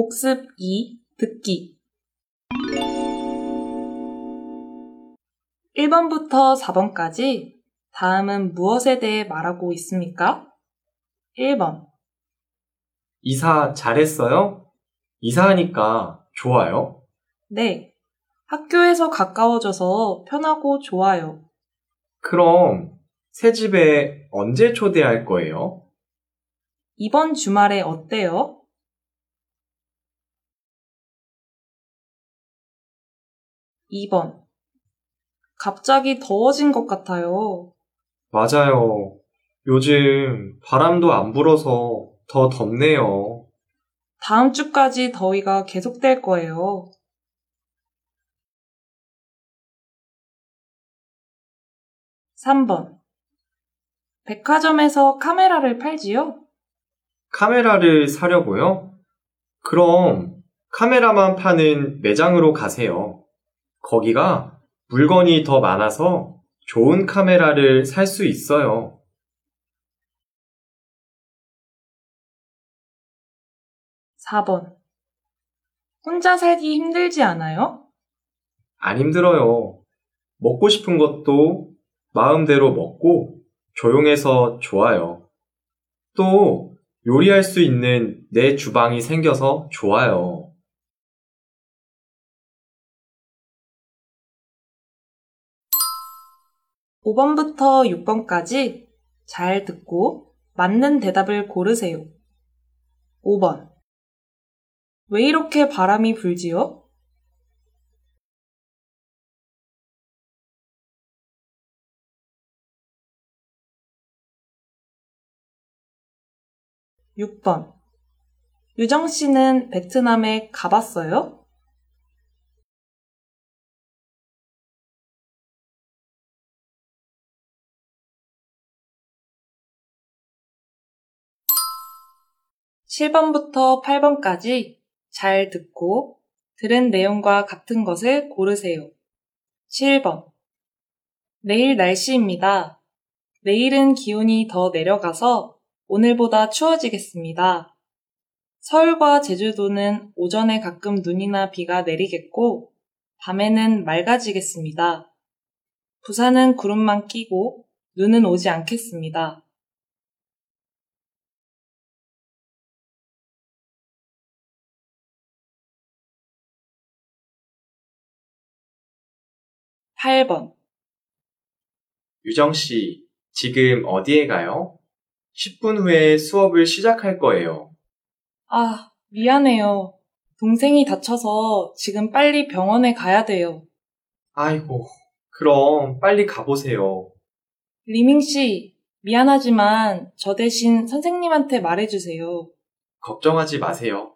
복습 2 듣기 1번부터 4번까지 다음은 무엇에 대해 말하고 있습니까? 1번 이사 잘했어요? 이사하니까 좋아요? 네. 학교에서 가까워져서 편하고 좋아요. 그럼 새 집에 언제 초대할 거예요? 이번 주말에 어때요? 2번 갑자기 더워진 것 같아요. 맞아요. 요즘 바람도 안 불어서 더 덥네요. 다음 주까지 더위가 계속될 거예요. 3번 백화점에서 카메라를 팔지요? 카메라를 사려고요? 그럼 카메라만 파는 매장으로 가세요. 거기가 물건이 더 많아서 좋은 카메라를 살 수 있어요. 4번 혼자 살기 힘들지 않아요? 안 힘들어요. 먹고 싶은 것도 마음대로 먹고 조용해서 좋아요. 또 요리할 수 있는 내 주방이 생겨서 좋아요. 5번부터 6번까지 잘 듣고 맞는 대답을 고르세요. 5번. 왜 이렇게 바람이 불지요? 6번. 유정 씨는 베트남에 가봤어요? 7번부터 8번까지 잘 듣고 들은 내용과 같은 것을 고르세요. 7번. 내일 날씨입니다. 내일은 기온이 더 내려가서 오늘보다 추워지겠습니다. 서울과 제주도는 오전에 가끔 눈이나 비가 내리겠고, 밤에는 맑아지겠습니다. 부산은 구름만 끼고 눈은 오지 않겠습니다. 8번. 유정 씨, 지금 어디에 가요? 10분 후에 수업을 시작할 거예요. 아, 미안해요. 동생이 다쳐서 지금 빨리 병원에 가야 돼요. 아이고, 그럼 빨리 가보세요. 리밍 씨, 미안하지만 저 대신 선생님한테 말해주세요. 걱정하지 마세요.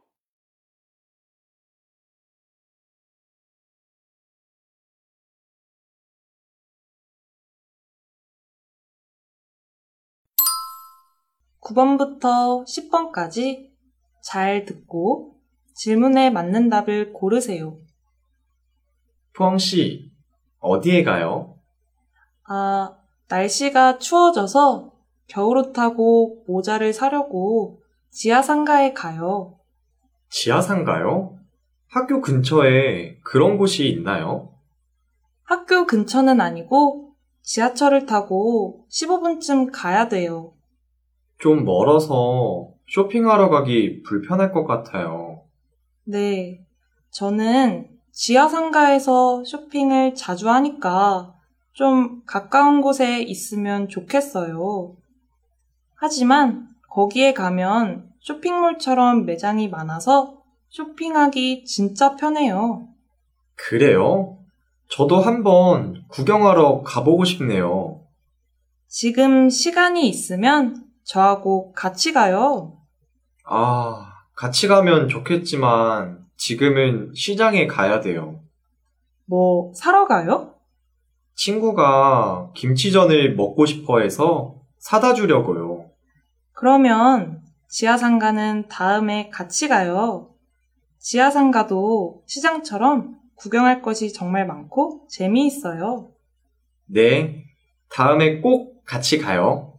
구 번부터 10번까지 잘 듣고 질문에 맞는 답을 고르세요. 푸엉 씨, 어디에 가요? 아, 날씨가 추워져서 겨울옷하고 모자를 사려고 지하상가에 가요. 지하상가요? 학교 근처에 그런 곳이 있나요? 학교 근처는 아니고 지하철을 타고 15분쯤 가야 돼요. 좀 멀어서 쇼핑하러 가기 불편할 것 같아요. 네. 저는 지하상가에서 쇼핑을 자주 하니까 좀 가까운 곳에 있으면 좋겠어요. 하지만 거기에 가면 쇼핑몰처럼 매장이 많아서 쇼핑하기 진짜 편해요. 그래요? 저도 한번 구경하러 가보고 싶네요. 지금 시간이 있으면 저하고 같이 가요. 아, 같이 가면 좋겠지만 지금은 시장에 가야 돼요. 뭐 사러 가요? 친구가 김치전을 먹고 싶어 해서 사다 주려고요. 그러면 지하상가는 다음에 같이 가요. 지하상가도 시장처럼 구경할 것이 정말 많고 재미있어요. 네, 다음에 꼭 같이 가요.